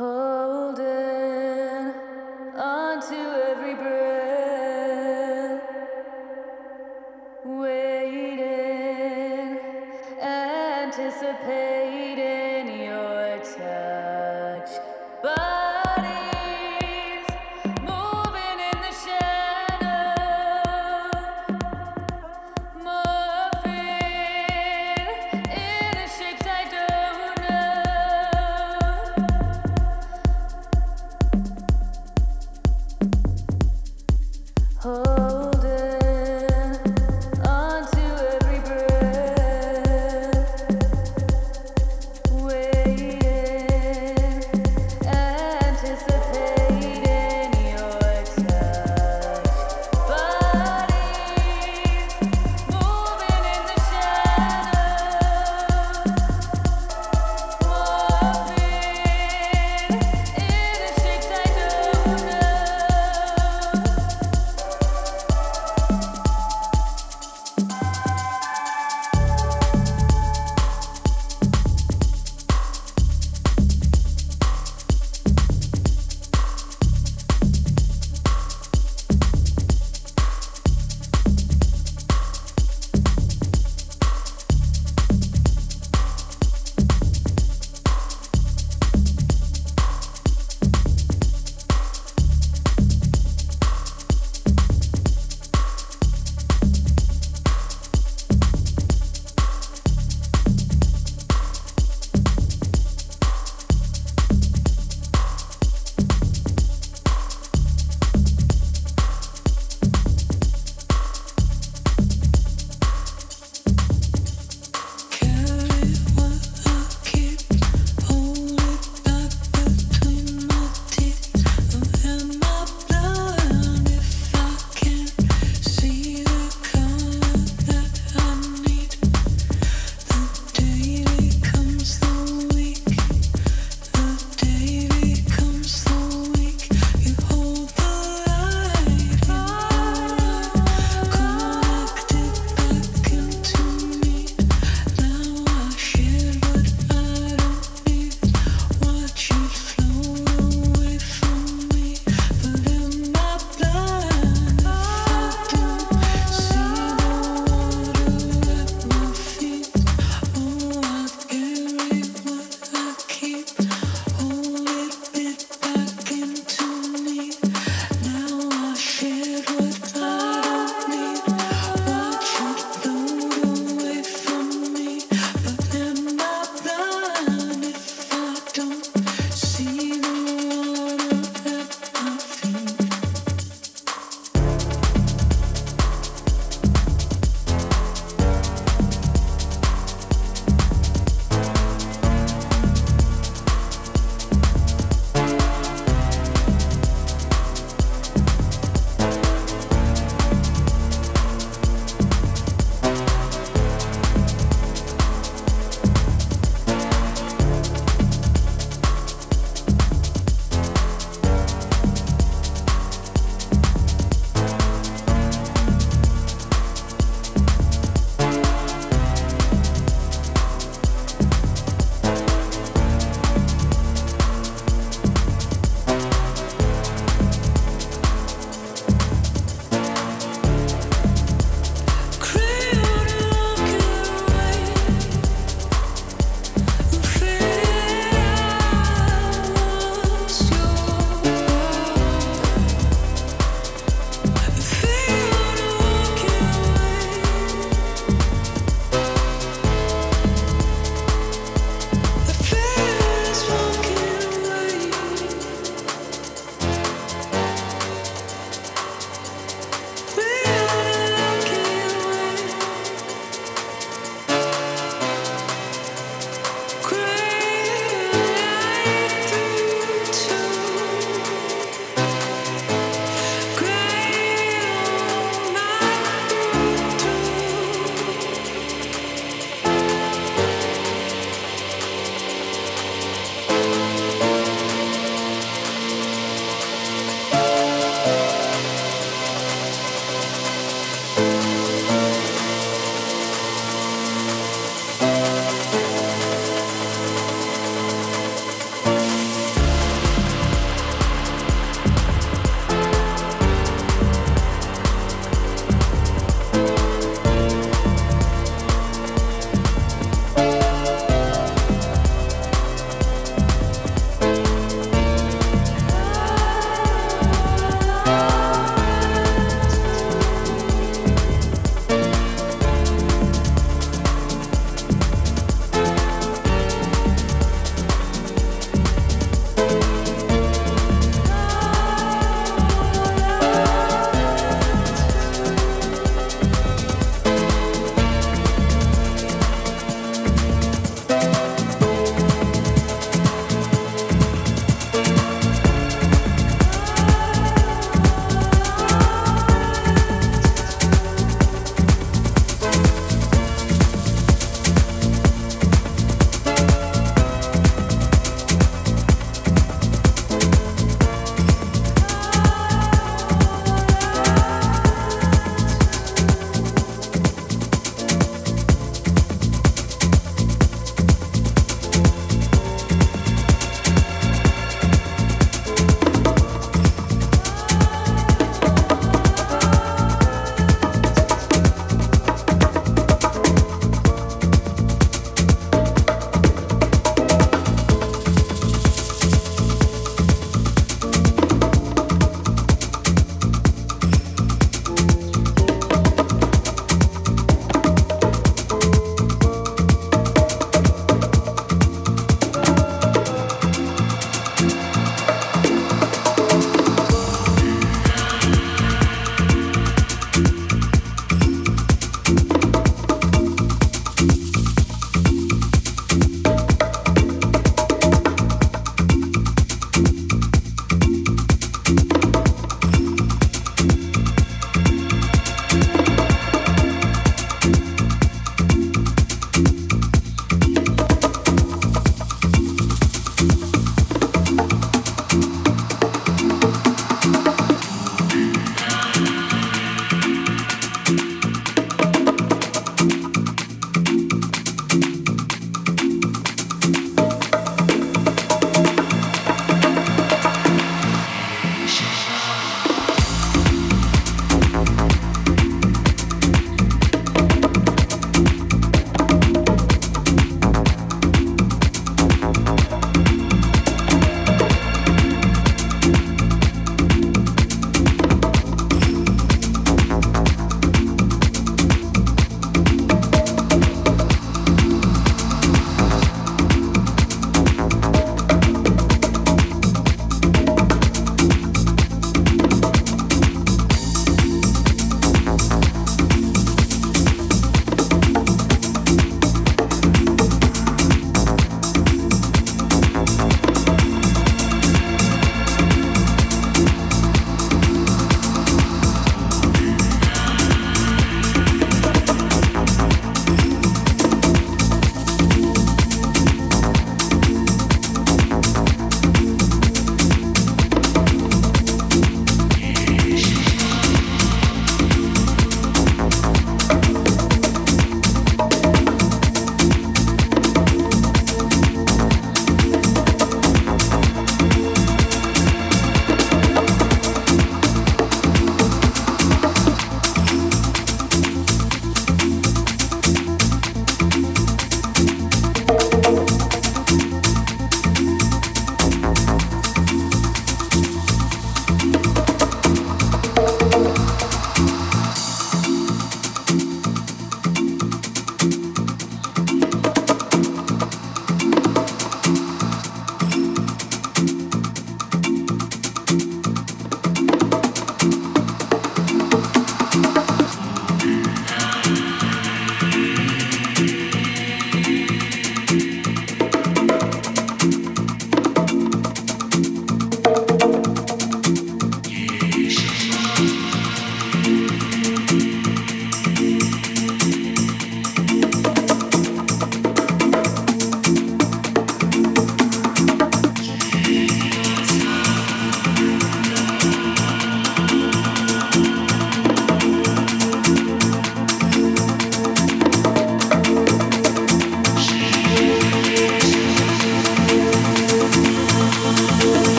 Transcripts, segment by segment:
Holding on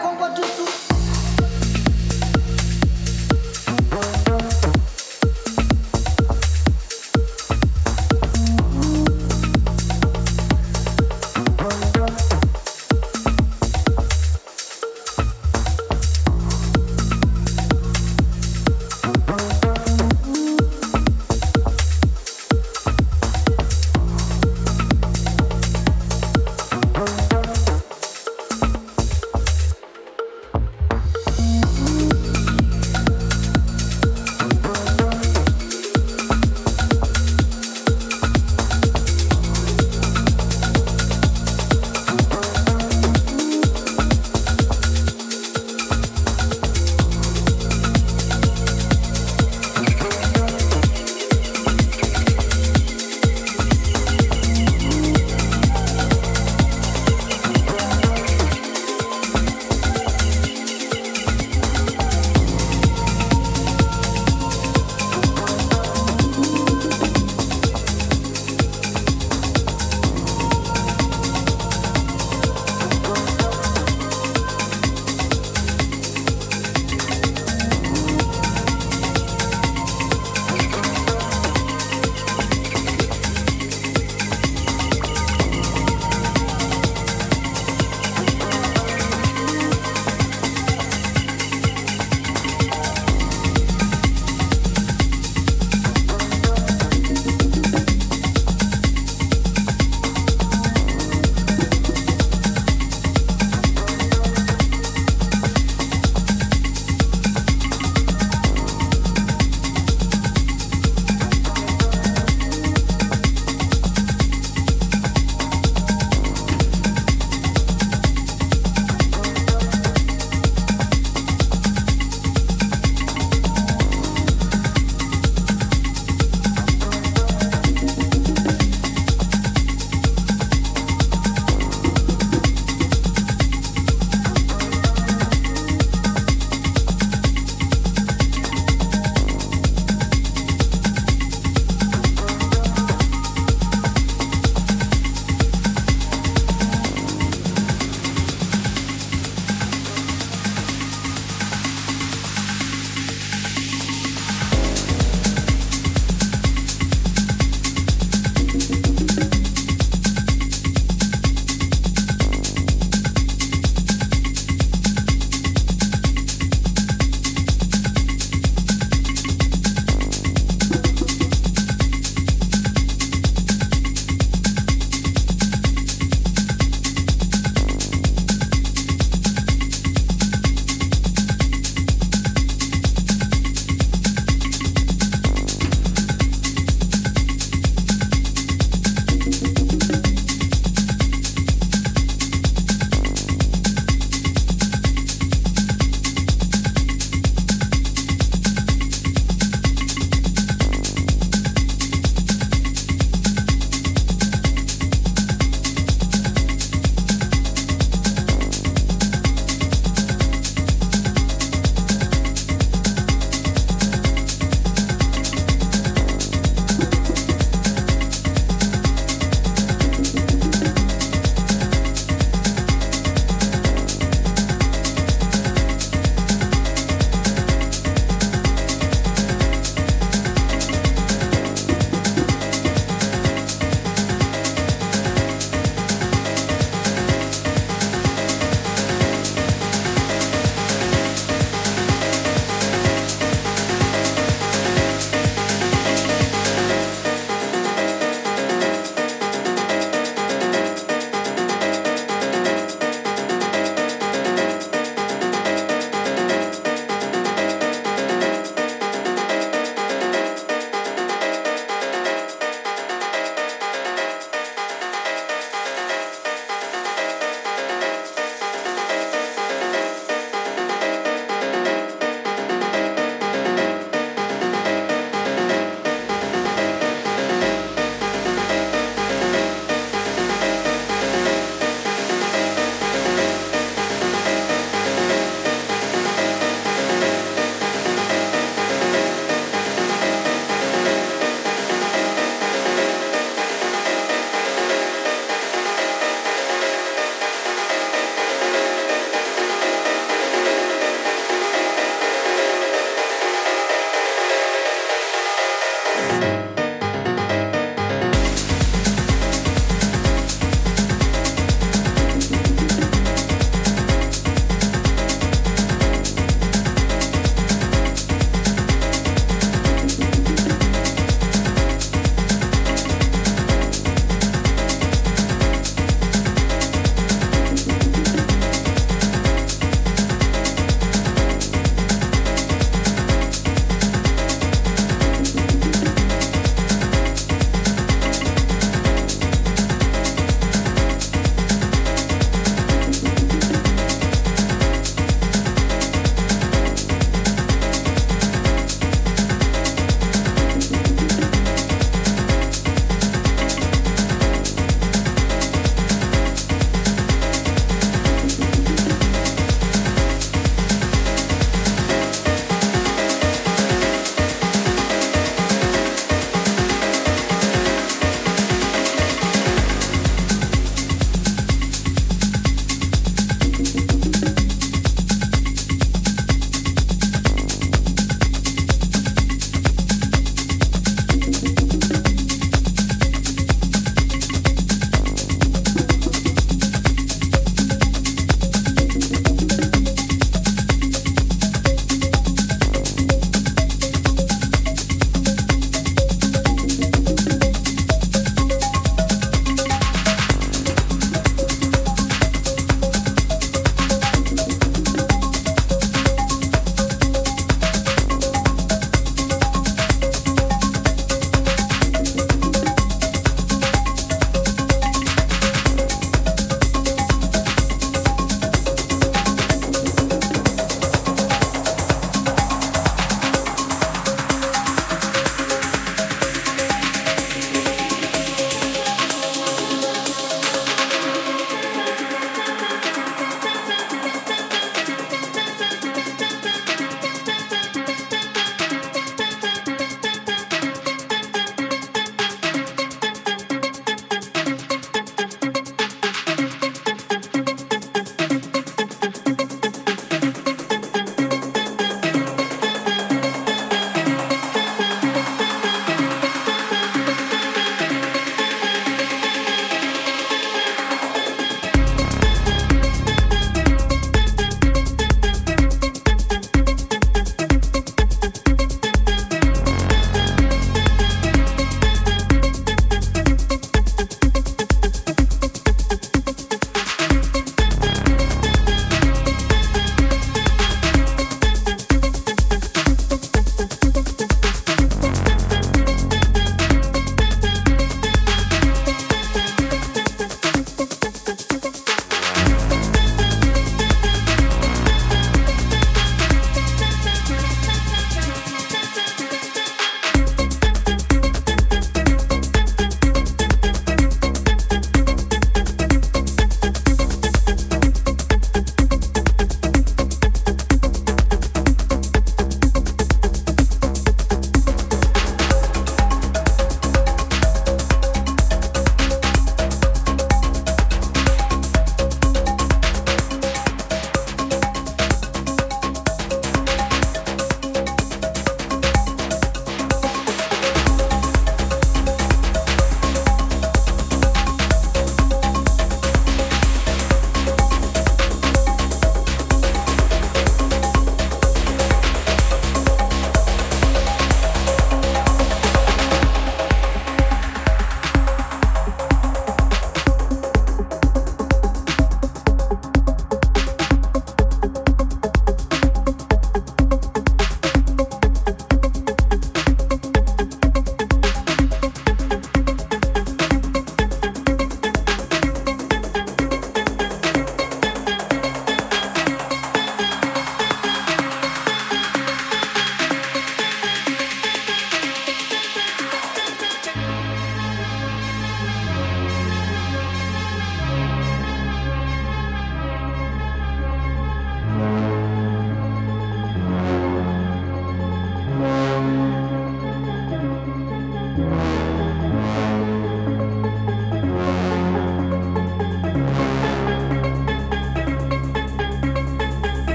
combo do.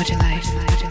What you like.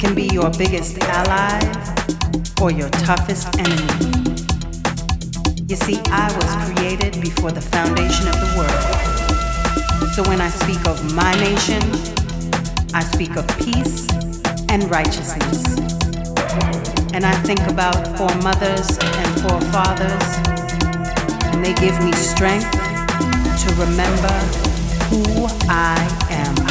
Can be your biggest ally or your toughest enemy. You see, I was created before the foundation of the world. So when I speak of my nation, I speak of peace and righteousness. And I think about foremothers and forefathers, and they give me strength to remember who I am.